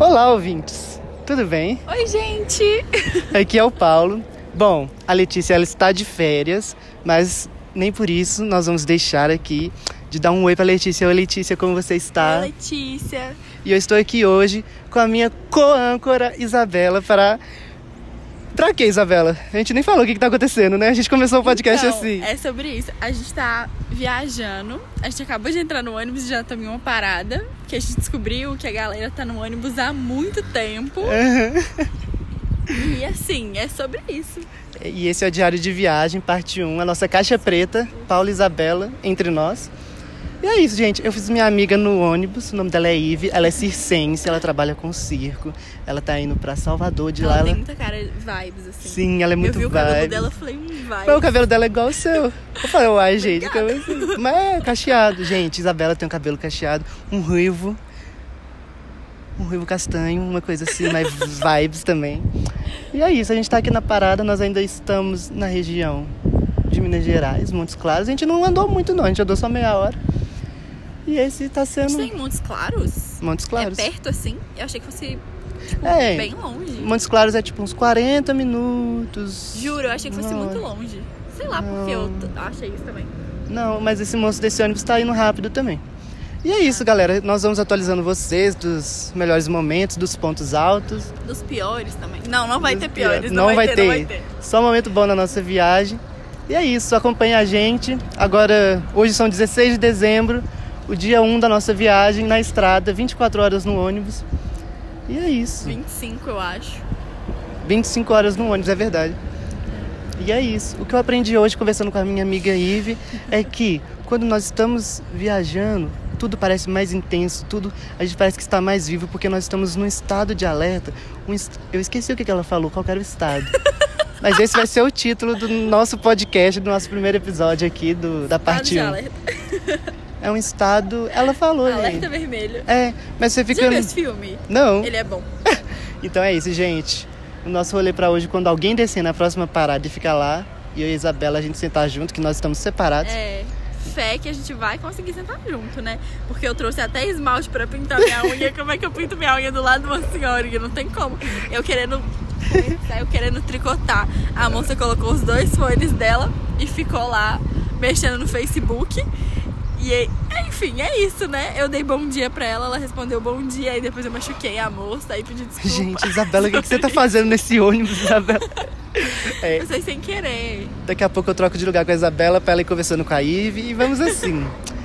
Olá, ouvintes. Tudo bem? Oi, gente! Aqui é o Paulo. Bom, a Letícia ela está de férias, mas nem por isso nós vamos deixar aqui de dar um oi para Letícia. Oi, Letícia, como você está? Oi, Letícia! E eu estou aqui hoje com a minha co-âncora Isabela para Pra quê, Isabela? A gente nem falou o que, que tá acontecendo, né? A gente começou o podcast então, assim. É sobre isso. A gente tá viajando. A gente acabou de entrar no ônibus e já estamos em uma parada. Que a gente descobriu que a galera tá no ônibus há muito tempo. E assim, é sobre isso. E esse é o Diário de Viagem, parte 1, a nossa caixa preta, Paula e Isabela, entre nós. E é isso, gente. Eu fiz minha amiga no ônibus. O nome dela é Ive. Ela é circense, ela trabalha com circo. Ela tá indo pra Salvador de ela lá. Tem ela... muita cara de vibes, assim. Sim, ela é muito Eu vi o vibe. cabelo dela, falei, um vibe. Mas o cabelo dela é igual o seu. Eu falei, uai, gente, assim? Mas é cacheado. Gente, Isabela tem um cabelo cacheado, um ruivo. Um ruivo castanho, uma coisa assim, mais vibes também. E é isso, a gente tá aqui na parada, nós ainda estamos na região de Minas Gerais, Montes Claros. A gente não andou muito não, a gente andou só meia hora. E esse tá sendo tem Montes Claros? Montes Claros. É perto, assim? Eu achei que fosse, tipo, É. bem longe. Montes Claros é tipo uns 40 minutos. Juro, eu achei que fosse Não, muito longe. Sei lá porque eu achei isso também. Não, mas esse moço desse ônibus tá indo rápido também. E é isso, galera. Nós vamos atualizando vocês dos melhores momentos, dos pontos altos. Dos piores também. Não, não vai ter piores. piores. Não, vai, ter, não vai ter. Só um momento bom na nossa viagem. E é isso, acompanha a gente. Agora, hoje são 16 de dezembro, o dia 1 da nossa viagem na estrada, 24 horas no ônibus. E é isso. 25, eu acho. 25 horas no ônibus, é verdade. E é isso. O que eu aprendi hoje conversando com a minha amiga Ive é que quando nós estamos viajando, tudo parece mais intenso, tudo a gente parece que está mais vivo porque nós estamos num estado de alerta. Um est- Eu esqueci o que ela falou, qual era o estado. Mas esse vai ser o título do nosso podcast, do nosso primeiro episódio aqui do, da parte de 1. É um estado. Ela falou, alerta gente. vermelho. É, mas você Você fica. já viu esse filme? Não. Ele é bom. Então é isso, gente. O nosso rolê pra hoje, quando alguém descer na próxima parada e ficar lá, e eu e a Isabela a gente sentar junto, que nós estamos separados. É. Fé que a gente vai conseguir sentar junto, né? Porque eu trouxe até esmalte pra pintar minha unha. Como é que eu pinto minha unha do lado de uma senhora? Não tem como. Eu querendo. Eu querendo tricotar. A moça colocou os dois fones dela e ficou lá mexendo no Facebook. E aí- enfim, é isso, né? Eu dei bom dia pra ela, ela respondeu bom dia, aí depois eu machuquei a moça, aí pedi desculpa. Gente, Isabela, o que, que você tá fazendo nesse ônibus, Isabela? É, Eu sei sem querer. daqui a pouco eu troco de lugar com a Isabela pra ela ir conversando com a Ive e vamos assim.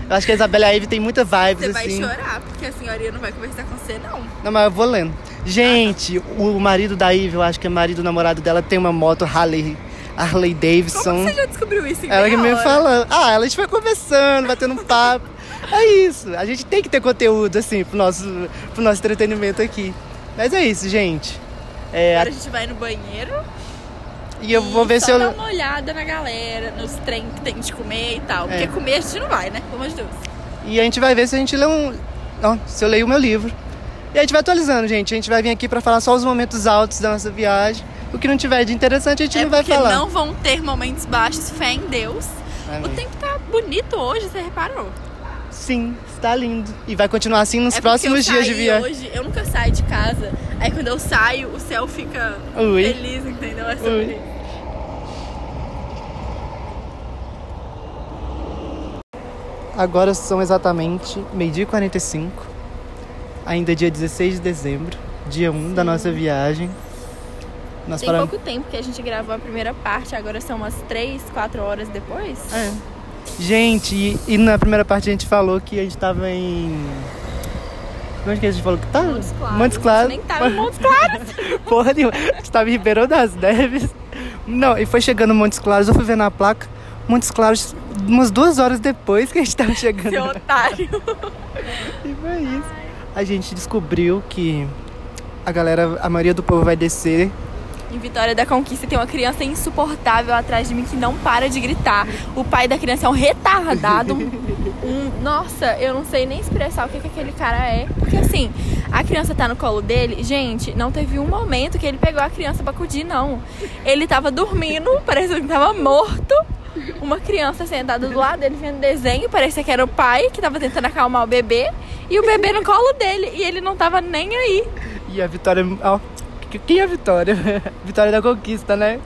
Eu acho que a Isabela e a Ive tem muita vibes Você vai assim. chorar, porque a senhoria não vai conversar com você, não. Não, mas eu vou lendo. Gente, o marido da Ive, eu acho que é marido do namorado dela, tem uma moto Harley, Harley Como Davidson. você já descobriu isso em Ela que me falando. Ah, ela a gente vai conversando, batendo um papo. É isso. A gente tem que ter conteúdo, assim, pro nosso, pro nosso entretenimento aqui. Mas é isso, gente. É, Agora a gente vai no banheiro e eu vou ver se eu. dar uma olhada na galera, nos trem que tem de comer e tal. Porque É. comer a gente não vai, né? Amor de Deus. E a gente vai ver se a gente lê um. Não, se eu leio o meu livro. E a gente vai atualizando, gente. A gente vai vir aqui pra falar só os momentos altos da nossa viagem. O que não tiver de interessante, a gente é não vai falar. não vão ter momentos baixos, fé em Deus. Amém. O tempo tá bonito hoje, você reparou? Sim, está lindo. E vai continuar assim nos é próximos dias de viagem. hoje, eu nunca saio de casa. Aí quando eu saio, o céu fica Ui. feliz, entendeu? É sobre Ui. Agora são exatamente meio-dia e 45. Ainda é dia 16 de dezembro, dia 1 da nossa viagem. Nós Tem paramos. pouco tempo que a gente gravou a primeira parte, agora são umas 3, 4 horas depois. É. Gente, e, e na primeira parte a gente falou que a gente tava em. Onde que a gente falou que tava? Montes Claros. Montes Claros. A gente nem tava em Montes Claros. Porra nenhuma. A gente tava em Ribeirão das Neves. Não, e foi chegando Montes Claros, eu fui ver na placa. Montes Claros, umas duas horas depois que a gente tava chegando. Seu otário. E foi isso. A gente descobriu que a galera, a maioria do povo vai descer. Em Vitória da Conquista tem uma criança insuportável atrás de mim que não para de gritar. O pai da criança é um retardado. Um, nossa, eu não sei nem expressar o que, que aquele cara é. Porque assim, a criança tá no colo dele. Gente, não teve um momento que ele pegou a criança pra acudir, não. Ele tava dormindo, parecia que tava morto. Uma criança sentada do lado dele vendo desenho, parecia que era o pai que tava tentando acalmar o bebê. E o bebê no colo dele. E ele não tava nem aí. E a Vitória. Ó, quem é a Vitória? Vitória da Conquista, né?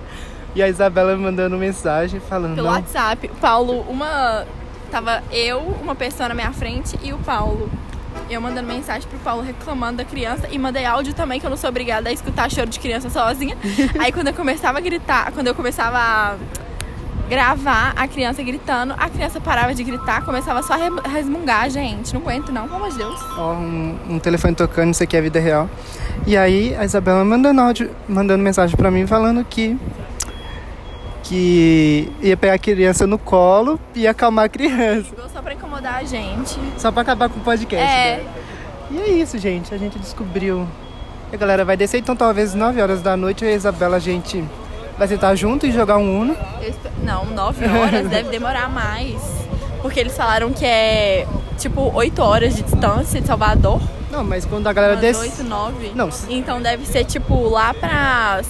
E a Isabela mandando mensagem falando. Pelo não, WhatsApp. Paulo, uma. Tava eu, uma pessoa na minha frente e o Paulo. Eu mandando mensagem pro Paulo reclamando da criança e mandei áudio também, que eu não sou obrigada a escutar choro de criança sozinha. Aí quando eu começava a gritar, quando eu começava a gravar a criança gritando, a criança parava de gritar, começava só a re- resmungar, gente. Não aguento, não, pelo amor de Deus. ó, um, um telefone tocando, isso aqui é a vida real. E aí a Isabela mandando áudio, mandando mensagem pra mim falando que. Que ia pegar a criança no colo e acalmar a criança. Só pra incomodar a gente. Só pra acabar com o podcast. É. né? E é isso, gente. A gente descobriu. que A galera vai descer, então talvez 9 horas da noite e a Isabela a gente vai sentar junto e jogar um Uno. Não, nove horas deve demorar mais. Porque eles falaram que é tipo oito horas de distância de Salvador. Não, mas quando a galera desce. oito, nove. Não, se- Então deve ser tipo lá pra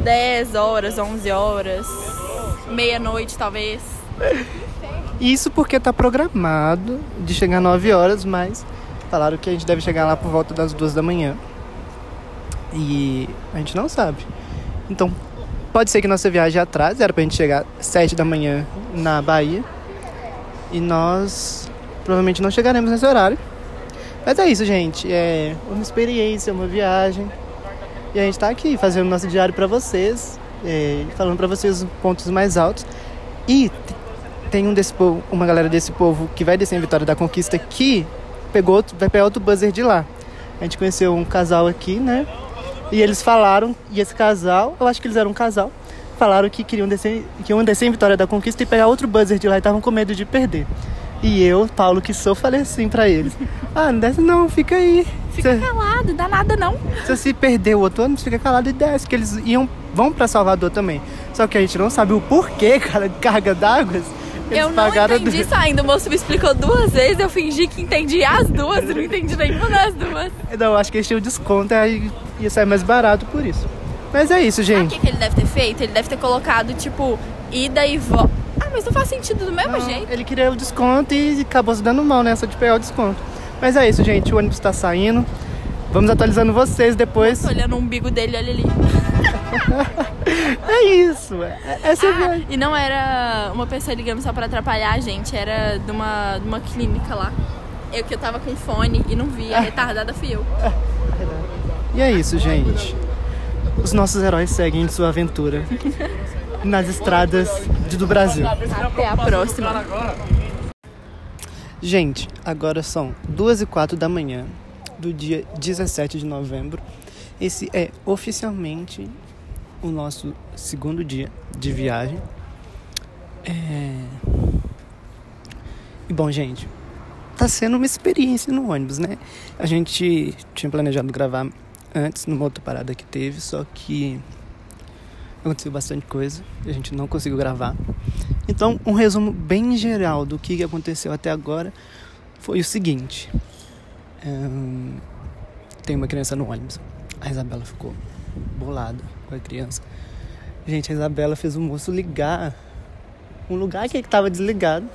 10 horas, 11 horas, meia-noite talvez. Isso porque tá programado de chegar 9 horas, mas falaram que a gente deve chegar lá por volta das 2 da manhã. E a gente não sabe. Então, pode ser que nossa viagem atrase, era pra gente chegar 7 da manhã na Bahia. E nós provavelmente não chegaremos nesse horário. Mas é isso, gente. É uma experiência, uma viagem. E a gente tá aqui fazendo nosso diário pra vocês, é, falando pra vocês os pontos mais altos. E tem um desse povo, uma galera desse povo que vai descer em Vitória da Conquista que pegou, vai pegar outro buzzer de lá. A gente conheceu um casal aqui, né? E eles falaram, e esse casal, eu acho que eles eram um casal, falaram que queriam descer, que iam descer em Vitória da Conquista e pegar outro buzzer de lá e estavam com medo de perder. E eu, Paulo, que sou, falei assim pra eles: Ah, não desce não, fica aí. Fica Se, calado, dá nada não. se você perder o outro ônibus, fica calado e desce, que eles iam, vão pra Salvador também. Só que a gente não sabe o porquê, cara, carga d'água. Eles eu não entendi isso ainda. O moço me explicou duas vezes, eu fingi que entendi as duas, eu não entendi nenhuma das duas. Não, acho que eles tinham desconto aí ia sair mais barato por isso. Mas é isso, Sabe o gente. que, ele deve ter feito? Ele deve ter colocado, tipo, ida e volta. Ah, mas não faz sentido do mesmo Não, jeito. ele queria o desconto e acabou se dando mal nessa de pegar o desconto. Mas é isso, gente. O ônibus tá saindo. Vamos atualizando vocês depois. Tô olhando o umbigo dele, olha ali. É isso. é- Essa é a Ah, viagem. e não era uma pessoa ligando só pra atrapalhar a gente, era de uma, de uma clínica lá. Eu que eu tava com fone e não via, a retardada fui eu. E é isso, gente. Os nossos heróis seguem em sua aventura nas estradas do Brasil. Até a próxima. Gente, agora são 2 e 4 da manhã do dia 17 de novembro. Esse é oficialmente o nosso segundo dia de viagem. É... E bom, gente, tá sendo uma experiência no ônibus, né? A gente tinha planejado gravar antes numa outra parada que teve, só que aconteceu bastante coisa e a gente não conseguiu gravar. Então, um resumo bem geral do que aconteceu até agora foi o seguinte: tem uma criança no ônibus. A Isabela ficou bolada com a criança. Gente, a Isabela fez o moço ligar um lugar que estava desligado.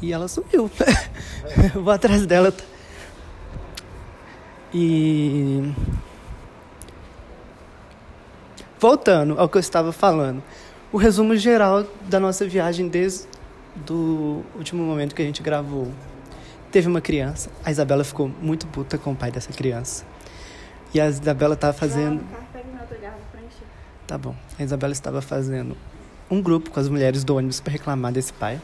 E ela sumiu. Eu vou atrás dela. E voltando ao que eu estava falando, o resumo geral da nossa viagem desde do último momento que a gente gravou. Teve uma criança, a Isabela ficou muito puta com o pai dessa criança. E a Isabela estava fazendo. Tá bom. A Isabela estava fazendo um grupo com as mulheres do ônibus para reclamar desse pai.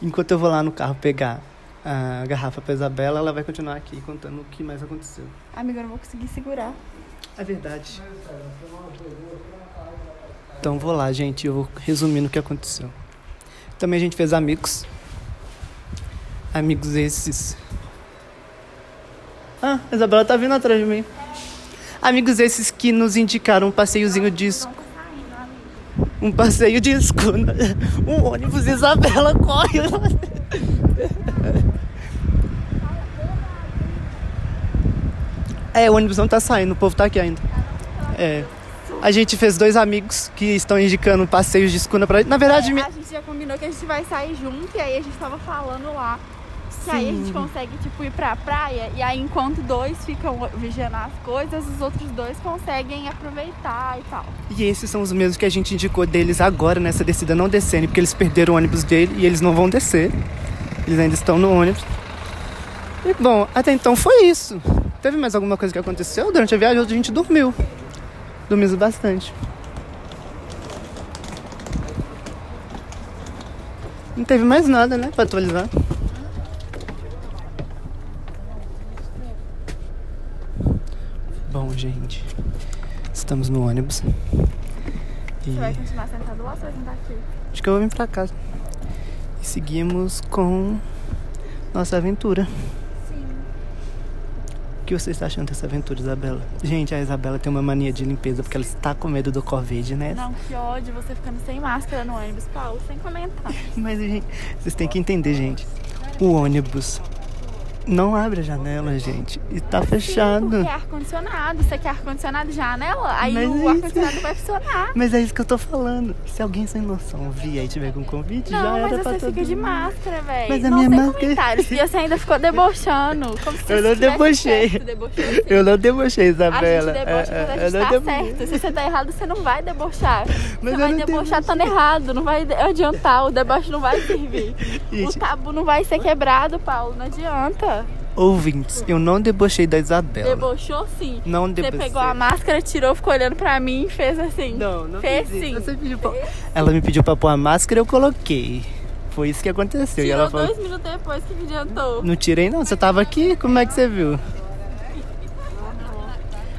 Enquanto eu vou lá no carro pegar a garrafa para Isabela, ela vai continuar aqui contando o que mais aconteceu. Amiga, eu não vou conseguir segurar. É verdade. Então vou lá, gente. Eu vou resumindo o que aconteceu. Também a gente fez amigos. Amigos esses. Ah, a Isabela tá vindo atrás de mim. Amigos esses que nos indicaram um passeiozinho de. Um passeio de escuna. Um ônibus Isabela corre. É, o ônibus não tá saindo, o povo tá aqui ainda. É. A gente fez dois amigos que estão indicando passeios de escuna pra gente. Na verdade, mi- A gente já combinou que a gente vai sair junto e aí a gente tava falando lá Que aí a gente consegue, tipo, ir pra praia e aí enquanto dois ficam vigiando as coisas, os outros dois conseguem aproveitar e tal. E esses são os mesmos que a gente indicou deles agora nessa descida não descendo, porque eles perderam o ônibus dele e eles não vão descer. Eles ainda estão no ônibus. E bom, até então foi isso. Teve mais alguma coisa que aconteceu durante a viagem? Hoje a gente dormiu. Dormimos bastante. Não teve mais nada, né, pra atualizar. Bom, gente, estamos no ônibus. E Você vai continuar sentado lá ou você vai sentar aqui? acho que eu vou vir pra casa. E seguimos com nossa aventura. Sim. O que você está achando dessa aventura, Isabela? Gente, a Isabela tem uma mania de limpeza porque ela está com medo do Covid, né? Não, que ódio você ficando sem máscara no ônibus, Paulo, sem comentar. Mas, gente, vocês têm que entender, gente. O ônibus não abre a janela, gente. E tá fechado. Sim, porque é ar-condicionado. Você quer ar-condicionado janela? Aí Mas o ar-condicionado vai funcionar. Mas é isso que eu tô falando. Se alguém sem noção vir e tiver com já Não, era mas pra você todo fica de máscara, velho. Mas a não minha máscara- comentários. E você ainda ficou debochando. Como se Eu não debochei. certo, debochou sim. Eu não debochei, A Isabela. gente debocha É, quando a é, eu gente não tá debochei. certo. Se você tá errado, você não vai debochar. Mas você eu vai não debochar estando errado. Não vai adiantar. O deboche não vai servir. O Gente. tabu não vai ser quebrado, Paulo. Não adianta. Ouvintes, eu não debochei da Isabela. Debochou sim. Não Você debochei. pegou a máscara, tirou, ficou olhando pra mim e fez assim. Não, não Fez sim. Você pra- Ela me pediu pra pôr a máscara eu coloquei. Foi isso que aconteceu. e Tirou ela falou. dois minutos depois que me adiantou. Não tirei não, você tava aqui, como é que você viu?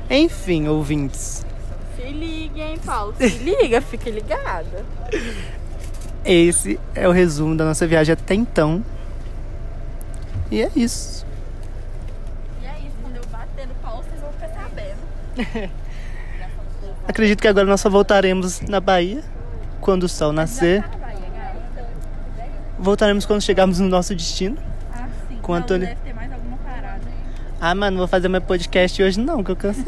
Enfim, ouvintes. Se liga, hein, Paulo? Se liga, fica ligada. Esse é o resumo da nossa viagem até então. E é isso. E é isso, quando eu bater no Paulo, vocês vão ficar sabendo. Acredito que agora nós só voltaremos na Bahia quando o sol nascer. Tá gata. Voltaremos quando chegarmos no nosso destino. Ah, sim. Com Não, Antônio- Deve ter mais alguma parada. Ah, mano, vou fazer meu podcast hoje não, que eu cansei.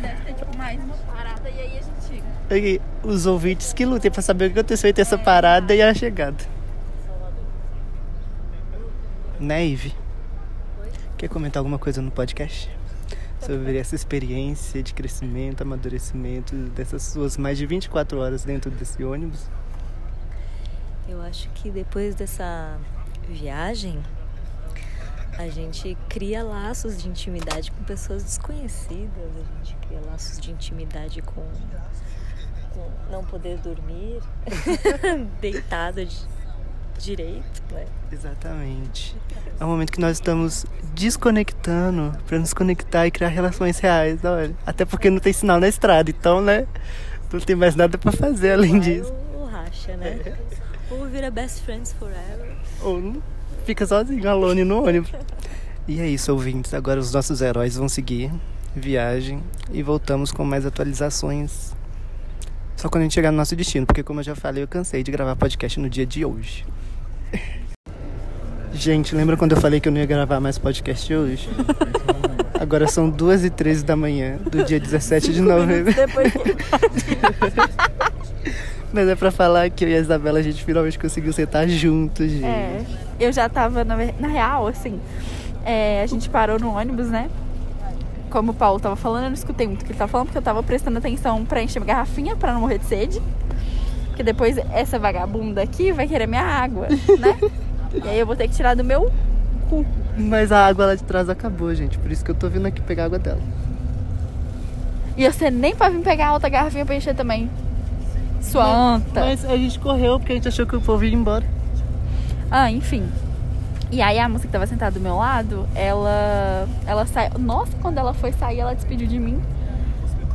Deve ter, tipo, mais uma parada e aí a gente... E os ouvintes que lutem pra saber o que aconteceu entre essa parada e a chegada. Né, Ive? Quer comentar alguma coisa no podcast? Sobre essa experiência de crescimento, amadurecimento dessas suas mais de 24 horas dentro desse ônibus? Eu acho que depois dessa viagem, a gente cria laços de intimidade com pessoas desconhecidas, a gente cria laços de intimidade com, com não poder dormir, deitado de direito, né? Exatamente. É um momento que nós estamos desconectando para nos conectar e criar relações reais, olha. Até porque não tem sinal na estrada, então, né? Não tem mais nada para fazer além Vai disso. ou, ou racha, né? Ou vira best friends forever. Ou fica sozinho, alone no ônibus. E é isso, ouvintes. Agora os nossos heróis vão seguir viagem e voltamos com mais atualizações. Só quando a gente chegar no nosso destino, porque como eu já falei, eu cansei de gravar podcast no dia de hoje. Gente, lembra quando eu falei que eu não ia gravar mais podcast hoje? Agora são 2 e 13 da manhã do dia 17 de novembro. Depois. Mas é pra falar que eu e a Isabela a gente finalmente conseguiu sentar juntos, gente. É, eu já tava, na, na real, assim, é, a gente parou no ônibus, né? Como o Paulo tava falando, eu não escutei muito o que ele tava falando, porque eu tava prestando atenção pra encher minha garrafinha pra não morrer de sede. Porque depois essa vagabunda aqui vai querer minha água, né? e aí eu vou ter que tirar do meu cu. Mas a água lá de trás acabou, gente. Por isso que eu tô vindo aqui pegar a água dela. E você nem pra vir pegar a outra garrafinha pra encher também. Sua anta. Mas a gente correu porque a gente achou que o povo ia embora. Ah, enfim. E aí a moça que tava sentada do meu lado, ela ela saiu. Nossa, quando ela foi sair, ela despediu de mim.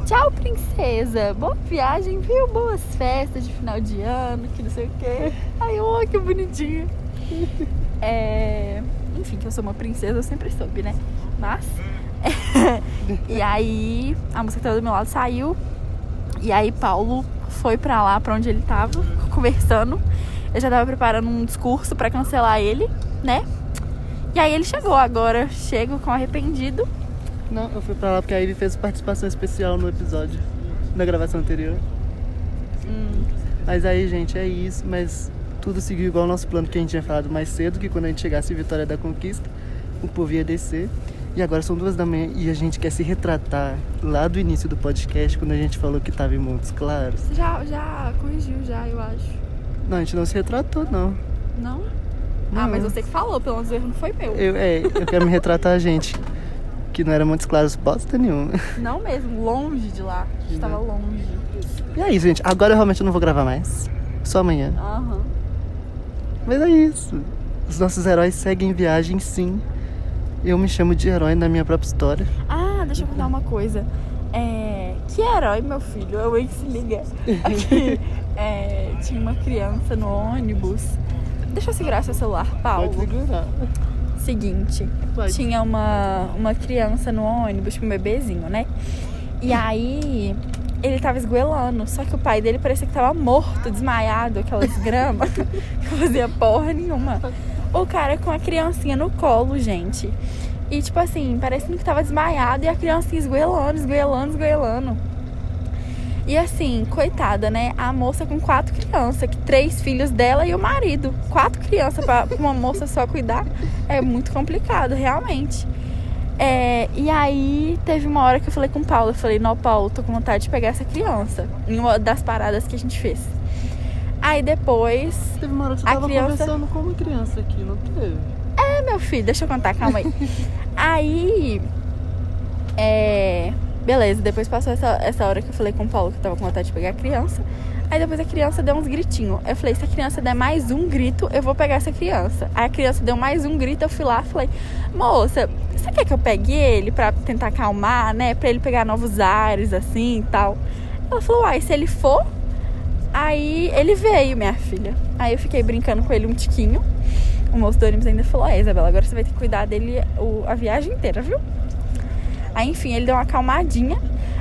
Tchau, princesa. Boa viagem, viu? Boas festas de final de ano, que não sei o quê. Ai, oh, que bonitinha. É... Enfim, que eu sou uma princesa, eu sempre soube, né? Mas. e aí, a moça que tava do meu lado saiu. E aí, Paulo foi pra lá, pra onde ele tava, conversando. Eu já tava preparando um discurso pra cancelar ele, né? E aí ele chegou agora, chego com arrependido. Não, eu fui pra lá porque a Ivy fez participação especial no episódio, na gravação anterior. Hum, Mas aí, gente, é isso. Mas tudo seguiu igual ao nosso plano que a gente tinha falado mais cedo, que quando a gente chegasse em Vitória da Conquista, o povo ia descer. E agora são duas da manhã e a gente quer se retratar lá do início do podcast, quando a gente falou que tava em Montes Claros. Já, já corrigiu, já, eu acho. Não, a gente não se retratou, não. Não? Não. Ah, mas você que falou, pelo menos o erro não foi meu. Eu, é, eu quero me retratar, gente. Que não era Montes Claros bosta nenhuma. Não mesmo, longe de lá. A gente tava longe. E é isso, gente. Agora eu realmente não vou gravar mais. Só amanhã. Aham. Mas é isso. Os nossos heróis seguem viagem, sim. Eu me chamo de herói na minha própria história. Ah, deixa eu contar uma coisa. É, que herói, meu filho? Eu que se liga. Aqui, é, tinha uma criança no ônibus. Deixa eu segurar seu celular, Paulo. segurar. Seguinte, Pode. tinha uma, uma criança no ônibus, tipo um bebezinho, né? E aí ele tava esgoelando, só que o pai dele parecia que tava morto, desmaiado, aquelas gramas, que não fazia porra nenhuma. O cara com a criancinha no colo, gente. E tipo assim, parecendo que tava desmaiado e a criancinha esgoelando, esgoelando, esgoelando. E assim, coitada, né? A moça com quatro crianças, que três filhos dela e o marido. Quatro crianças pra uma moça só cuidar é muito complicado, realmente. É, e aí teve uma hora que eu falei com o Paulo, eu falei, não, Paulo, tô com vontade de pegar essa criança. Em uma das paradas que a gente fez. Aí depois. Teve uma hora que você tava criança- conversando com uma criança aqui, não teve? É, meu filho, deixa eu contar, calma aí. aí. É. Beleza, depois passou essa, essa hora que eu falei com o Paulo que eu tava com vontade de pegar a criança. Aí depois a criança deu uns gritinhos. Eu falei, se a criança der mais um grito, eu vou pegar essa criança. Aí a criança deu mais um grito, eu fui lá e falei, moça, você quer que eu pegue ele pra tentar acalmar, né? Pra ele pegar novos ares, assim e tal. Ela falou, uai, se ele for, aí ele veio, minha filha. Aí eu fiquei brincando com ele um tiquinho. O moço do ônibus ainda falou, é, Isabela, agora você vai ter que cuidar dele o- a viagem inteira, viu? Aí, enfim, ele deu uma acalmadinha.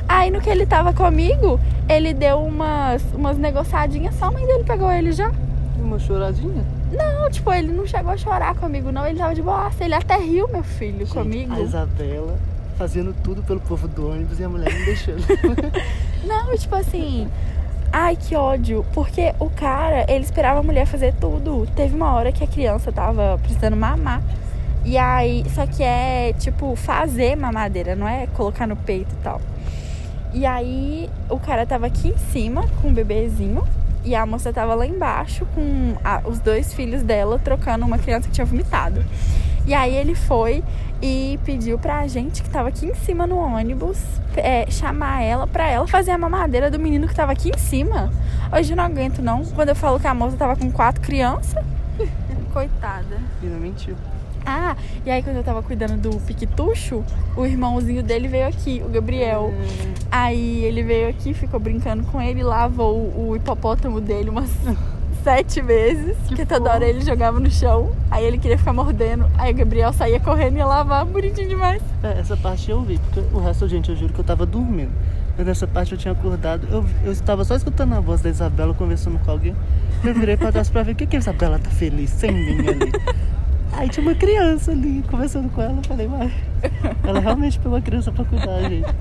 Aí, no que ele tava comigo, ele deu umas, umas negociadinhas só, a mãe dele pegou ele já. Uma choradinha? Não, tipo, ele não chegou a chorar comigo, não. Ele tava de boa. Ele até riu, meu filho, Gente, comigo. A Isabela fazendo tudo pelo povo do ônibus e a mulher não deixando. Não, tipo assim. Ai, que ódio. Porque o cara, ele esperava a mulher fazer tudo. Teve uma hora que a criança tava precisando mamar. E aí, só que é tipo fazer mamadeira, não é colocar no peito e tal. E aí, o cara tava aqui em cima com o bebezinho. E a moça tava lá embaixo com a- os dois filhos dela trocando uma criança que tinha vomitado. E aí ele foi e pediu pra gente que tava aqui em cima no ônibus é, chamar ela pra ela fazer a mamadeira do menino que tava aqui em cima. Hoje eu não aguento não. Quando eu falo que a moça tava com quatro crianças. Coitada. e não mentiu. Ah, e aí quando eu tava cuidando do piquetucho, o irmãozinho dele veio aqui, o Gabriel. Aí ele veio aqui, ficou brincando com ele, lavou o, o hipopótamo dele umas sete vezes, porque toda hora ele jogava no chão, aí ele queria ficar mordendo, aí o Gabriel saía correndo e ia lavar, bonitinho demais. É, essa parte eu vi, porque o resto, gente, eu juro que eu tava dormindo. Mas nessa parte eu tinha acordado, eu, eu estava só escutando a voz da Isabela conversando com alguém. Eu virei pra trás pra ver o que, que a Isabela tá feliz sem mim ali. Aí tinha uma criança ali conversando com ela. Eu falei, vai. Ela realmente pegou a criança pra cuidar, gente.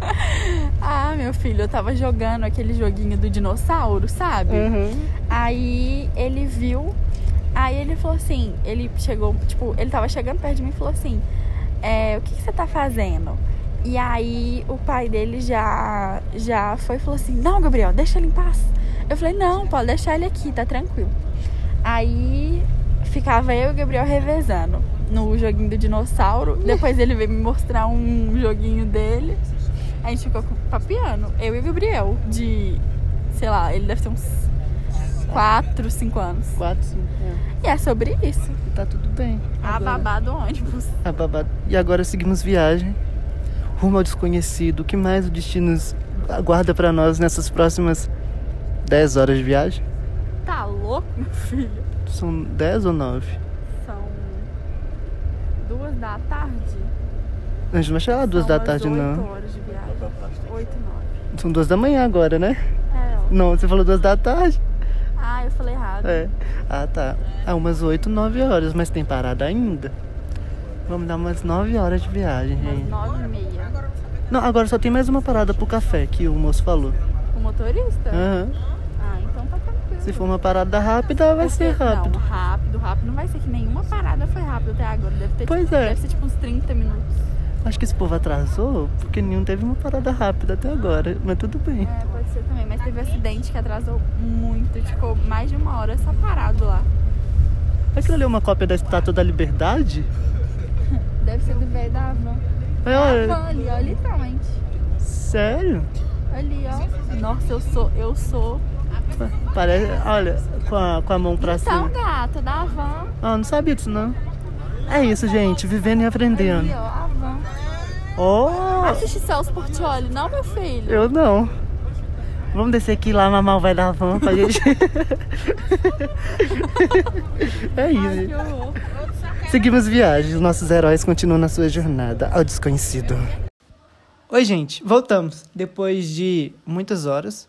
Ah, meu filho, eu tava jogando aquele joguinho do dinossauro, sabe? Uhum. Aí ele viu, aí ele falou assim, ele chegou, tipo, ele tava chegando perto de mim e falou assim, é, o que, que você tá fazendo? E aí o pai dele já, já foi e falou assim, não, Gabriel, deixa ele em paz. Eu falei, não, pode deixar ele aqui, tá tranquilo. Aí ficava eu e o Gabriel revezando no joguinho do dinossauro. Depois ele veio me mostrar um joguinho dele. A gente ficou papiando, eu e o Gabriel, de, sei lá, ele deve ter uns 4, 5 anos. Quatro, cinco. É. E é sobre isso. E tá tudo bem. A Agora- babá do ônibus. A babá. E agora seguimos viagem. Rumo ao desconhecido. O que mais o destino aguarda pra nós nessas próximas 10 horas de viagem? Tá louco, meu filho? São 10 ou 9? São duas da tarde. A gente não vai chegar lá duas São da umas tarde, oito não. horas de viagem. Oito, nove. São duas da manhã agora, né? É, ó. Não, você falou duas da tarde? Ah, eu falei errado. É. Ah, tá. Ah, umas 8, 9 horas, mas tem parada ainda. Vamos dar umas 9 horas de viagem, Umas gente. nove e meia. Não, agora só tem mais uma parada pro café que o moço falou. O motorista? Aham. Tranquilo. Se for uma parada rápida, vai ser rápido. Não, rápido, rápido. Não vai ser que nenhuma parada foi rápido até agora. Deve ter, Pois tipo, é. Deve ser tipo uns 30 minutos. Acho que esse povo atrasou porque nenhum teve uma parada rápida até agora. Mas tudo bem. É, pode ser também. Mas teve um acidente que atrasou muito. Ficou mais de uma hora só parado lá. Aquilo ali é uma cópia da Estátua da Liberdade? Deve ser do velho da van. É, A olha, van ali, ó, literalmente. sério? Ali, ó. Nossa, eu sou, eu sou. Parece. Olha, com a, com a mão pra Então, cima. gata, da van. Ah, não sabia disso não. É isso, gente. Vivendo e aprendendo. ó, a van. Oh! Assiste Celso Portioli, não, meu filho? Eu não. Vamos descer aqui lá, mamar o vai da van pra gente. é Ai, isso. que horror. Seguimos viagem. Os nossos heróis continuam na sua jornada ao desconhecido. Oi, gente. Voltamos. Depois de muitas horas.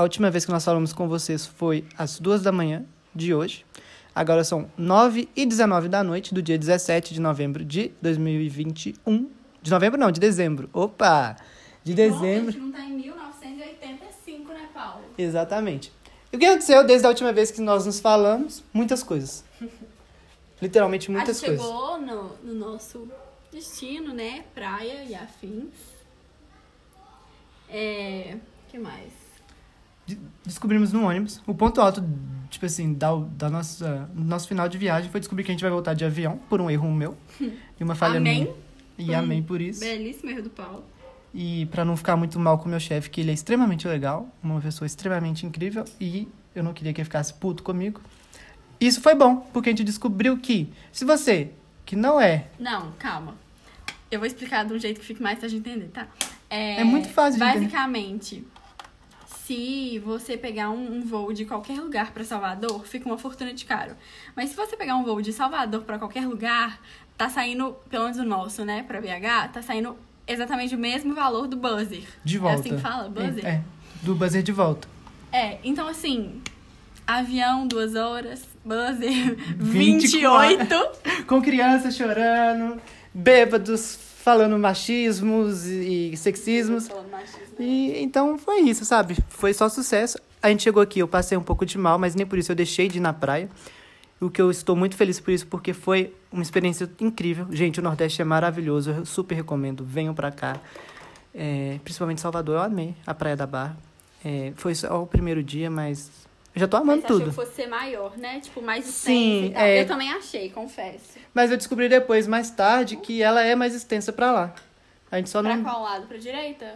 A última vez que nós falamos com vocês foi às duas da manhã de hoje. Agora são 9 e 19 da noite do dia 17 de novembro de 2021. De novembro não, de dezembro. Opa! De dezembro. não tá em 1985, né, Paulo? Exatamente. E o que aconteceu desde a última vez que nós nos falamos? Muitas coisas. Literalmente muitas a gente coisas. chegou no, no nosso destino, né? Praia e afins. É. que mais? De- Descobrimos no ônibus. O ponto alto, tipo assim, da, da nossa, nosso final de viagem foi descobrir que a gente vai voltar de avião, por um erro meu. E uma falha Amém. minha. E amém por isso. Belíssimo erro do Paulo. E pra não ficar muito mal com o meu chefe, que ele é extremamente legal, uma pessoa extremamente incrível, e eu não queria que ele ficasse puto comigo. Isso foi bom, porque a gente descobriu que, se você, que não é Não, calma. Eu vou explicar de um jeito que fique mais fácil de entender, tá? É muito fácil de entender. Basicamente, se você pegar um, um voo de qualquer lugar pra Salvador, fica uma fortuna de caro. Mas se você pegar um voo de Salvador pra qualquer lugar, tá saindo, pelo menos o nosso, né, pra BH, tá saindo exatamente o mesmo valor do buzzer. de volta. É assim que fala? Buzzer? É, do buzzer de volta. É, então assim, avião, duas horas, buzzer, 24. 28. Com crianças chorando, bêbados falando machismos e sexismos. E então foi isso, sabe? Foi só sucesso. A gente chegou aqui, eu passei um pouco de mal, mas nem por isso eu deixei de ir na praia. O que eu estou muito feliz por isso, porque foi uma experiência incrível. Gente, o Nordeste é maravilhoso, eu super recomendo. Venham pra cá. É, principalmente Salvador, eu amei a Praia da Barra. É, foi só o primeiro dia, mas já tô amando Mas tudo. que fosse ser maior, né? Tipo, mais Sim, extensa tal. é. Eu também achei, confesso. Mas eu descobri depois, mais tarde, que ela é mais extensa pra lá. A gente só Pra não, qual lado? Pra direita?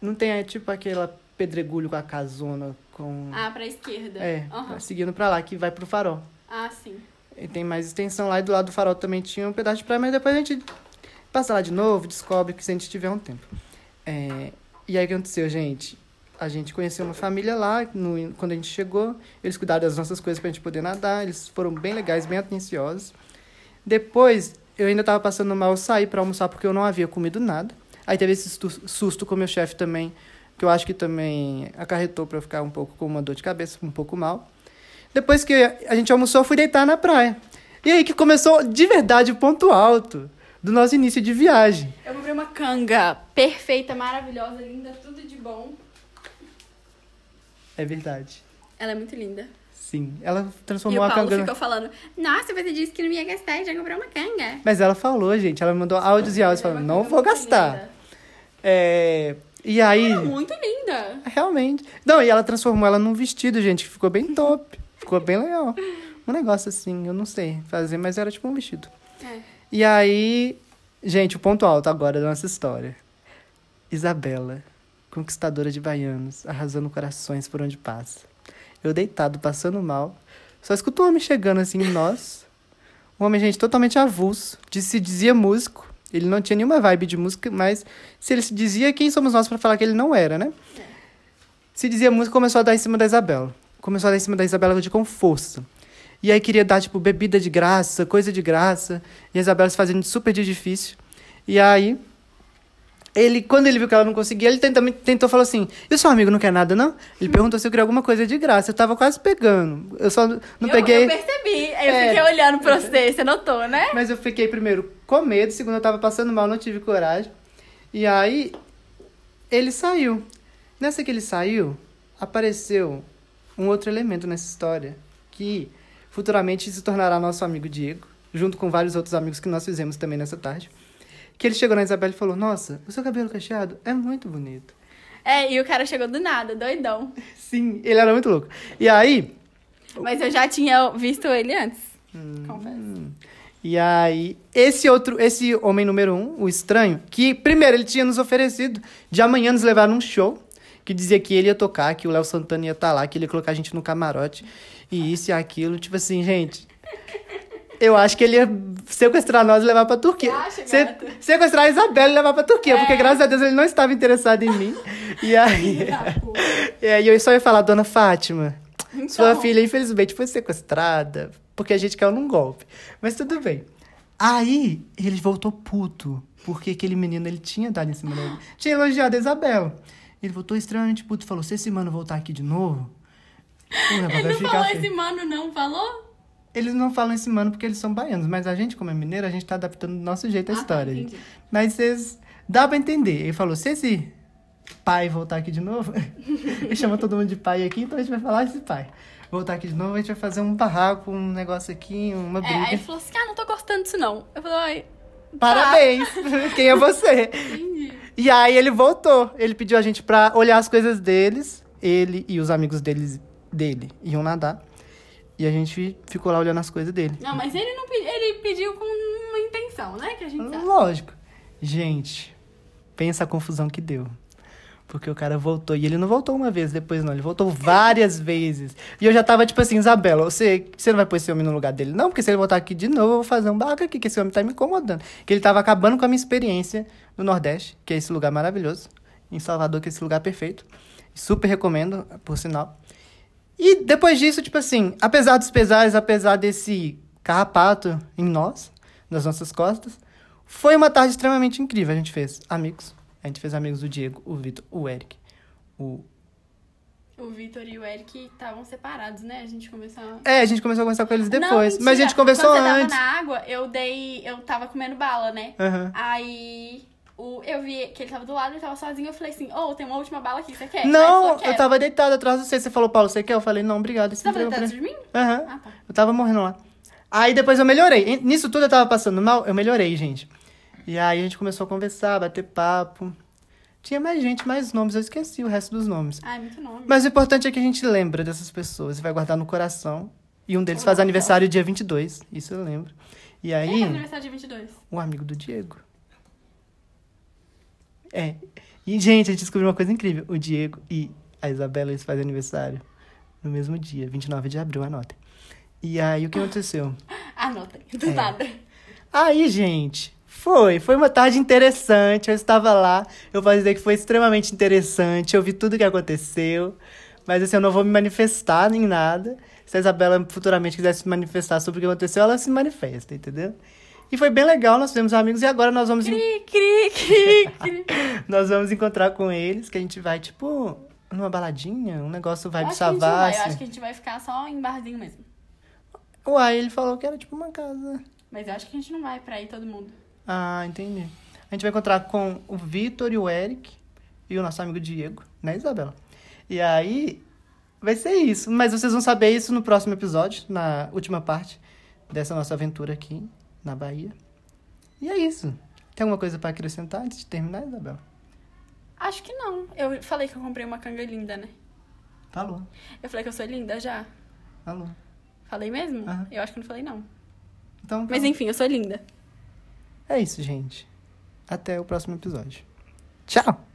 não tem, é, tipo, aquela pedregulho com a casona, com... Ah, pra esquerda. é, Aham. seguindo pra lá, que vai pro farol. Ah, sim. E tem mais extensão lá e do lado do farol também tinha um pedaço de praia, mas depois a gente passa lá de novo, descobre que se a gente tiver um tempo. É, e aí o que aconteceu, gente? A gente conheceu uma família lá, no, quando a gente chegou, eles cuidaram das nossas coisas pra gente poder nadar, eles foram bem legais, bem atenciosos. Depois, eu ainda tava passando mal, eu saí pra almoçar porque eu não havia comido nada. Aí teve esse susto, com o meu chefe também, que eu acho que também acarretou pra eu ficar um pouco com uma dor de cabeça, um pouco mal. Depois que a gente almoçou, eu fui deitar na praia. E aí que começou de verdade o ponto alto do nosso início de viagem. Eu comprei uma canga perfeita, maravilhosa, linda, tudo de bom. É verdade. Ela é muito linda. Sim, ela E transformou o a Paulo canga. ficou falando, nossa, você disse que não ia gastar e já comprou uma canga. Mas ela falou, gente, ela me mandou áudios e áudios falando, não vou gastar. É... E aí, Ela é muito linda. realmente. Não, e ela transformou ela num vestido, gente, que ficou bem top. Ficou bem legal. Um negócio assim, eu não sei fazer, mas era tipo um vestido. É. E aí, gente, o ponto alto agora da nossa história. Isabela, conquistadora de baianos, arrasando corações por onde passa. Eu deitado, passando mal. Só escuto um homem chegando assim em nós. Um homem, gente, totalmente avulso. de- Se dizia músico. Ele não tinha nenhuma vibe de música, mas se ele se dizia, quem somos nós pra falar que ele não era, né? Se dizia músico, começou a dar em cima da Isabela. Começou a dar em cima da Isabela de com força. E aí queria dar, tipo, bebida de graça, coisa de graça. E a Isabela se fazendo super de difícil. E aí, ele, quando ele viu que ela não conseguia, ele tentou, tentou falou assim: E o seu amigo não quer nada, não? Ele perguntou se eu queria alguma coisa de graça. Eu tava quase pegando. Eu só não eu, peguei. Eu percebi. Aí eu É. fiquei olhando pra você, você notou, né? Mas eu fiquei primeiro com medo, segundo eu tava passando mal, não tive coragem. E aí ele saiu. Nessa que ele saiu, apareceu um outro elemento nessa história, que futuramente se tornará nosso amigo Diego, junto com vários outros amigos que nós fizemos também nessa tarde. Que ele chegou na Isabela e falou: Nossa, o seu cabelo cacheado é muito bonito. É, e o cara chegou do nada, doidão. Sim, ele era muito louco. E aí, Mas eu já tinha visto ele antes. Confesso. E aí, esse outro, esse homem número um, o estranho, que primeiro ele tinha nos oferecido de amanhã nos levar num show, que dizia que ele ia tocar, que o Léo Santana ia estar lá, que ele ia colocar a gente no camarote, e isso e aquilo. Tipo assim, gente. Eu acho que ele ia sequestrar nós e levar pra Turquia. Você acha, Se- sequestrar a Isabela e levar pra Turquia, porque graças a Deus ele não estava interessado em mim. E aí. e aí eu só ia falar, dona Fátima, sua Então. filha, infelizmente, foi sequestrada porque a gente caiu num golpe. Mas tudo bem. Aí ele voltou puto, porque aquele menino ele tinha dado em cima dele. Tinha elogiado a Isabela. Ele voltou extremamente puto e falou: se esse mano voltar aqui de novo. Ele não falou feio." esse mano, não, falou? Eles não falam esse mano porque eles são baianos, mas a gente, como é mineiro, a gente tá adaptando do nosso jeito a Ah, tá, história. entendi. gente. Mas vocês. Dá pra entender. Ele falou: se esse pai voltar aqui de novo. ele chama todo mundo de pai aqui, então a gente vai falar esse pai. Voltar aqui de novo, a gente vai fazer um barraco, um negócio aqui, uma É, briga. aí ele falou assim, ah, não tô gostando disso não. Eu falei, ai, Parabéns! Quem é você? E aí ele voltou. Ele pediu a gente pra olhar as coisas deles. Ele e os amigos deles, dele iam nadar. E a gente ficou lá olhando as coisas dele. não, mas ele não pediu, ele pediu com uma intenção, né, que a gente sabe. Lógico. Gente, pensa a confusão que deu. Porque o cara voltou. E ele não voltou uma vez depois, não. Ele voltou várias vezes. E eu já tava tipo assim, Isabela, você, você não vai pôr esse homem no lugar dele? Não, porque se ele voltar aqui de novo, eu vou fazer um barraco aqui, que esse homem tá me incomodando. Que ele tava acabando com a minha experiência no Nordeste, que é esse lugar maravilhoso. Em Salvador, que é esse lugar perfeito. Super recomendo, por sinal. E depois disso, tipo assim, apesar dos pesares, apesar desse carrapato em nós, nas nossas costas, foi uma tarde extremamente incrível. A gente fez amigos. A gente fez amigos do Diego, o Vitor, o Eric, o. O Vitor e o Eric estavam separados, né? A gente começou a... É, a gente começou a conversar com eles depois. Não, mas a gente conversou Quando antes. você tava na água, eu dei... Eu tava comendo bala, né? Aham. Aí... O, eu vi que ele tava do lado, ele tava sozinho. Eu falei assim, ô, tem uma última bala aqui, você quer? Aí Não, eu "Quero." tava deitado atrás de você. Você falou, Paulo, você quer? Eu falei, não, obrigado. Você Você tava mim. de mim? Aham. Ah, tá. Eu tava morrendo lá. Aí depois eu melhorei. Nisso tudo eu tava passando mal, eu melhorei, gente. E aí a gente começou a conversar, bater papo. Tinha mais gente, mais nomes, eu esqueci o resto dos nomes. Ai, muito nome. Mas o importante é que a gente lembra dessas pessoas e vai guardar no coração. E um deles faz Coração. aniversário dia 22, isso eu lembro. E Quem é aí, aniversário de 22? o amigo do Diego. É. E, gente, a gente descobriu uma coisa incrível. O Diego e a Isabela, eles fazem aniversário no mesmo dia, 29 de abril, anotem. E aí, o que aconteceu? Anotem, do É. nada. Aí, gente, foi. Foi uma tarde interessante. Eu estava lá. Eu posso dizer que foi extremamente interessante. Eu vi tudo o que aconteceu. Mas assim, eu não vou me manifestar em nada. Se a Isabela futuramente quiser se manifestar sobre o que aconteceu, ela se manifesta, entendeu? E foi bem legal, nós fizemos amigos e agora nós vamos, Cri, cri, cri, cri. nós vamos encontrar com eles, que a gente vai, tipo, numa baladinha, um negócio vibe acho vai, Eu acho Savassi. que a gente vai ficar só em barzinho mesmo. Uai, ele falou que era tipo uma casa. Mas eu acho que a gente não vai pra ir todo mundo. Ah, entendi. A gente vai encontrar com o Vitor e o Eric e o nosso amigo Diego, né, Isabela? E aí vai ser isso. Mas vocês vão saber isso no próximo episódio, na última parte dessa nossa aventura aqui na Bahia. E é isso. Tem alguma coisa pra acrescentar antes de terminar, Isabela? Acho que não. Eu falei que eu comprei uma canga linda, né? Falou. Eu falei que eu sou linda já. Falou. Falei mesmo? Aham. Eu acho que não falei, não. Então, Mas tá. enfim, eu sou linda. é isso, gente. Até o próximo episódio. Tchau!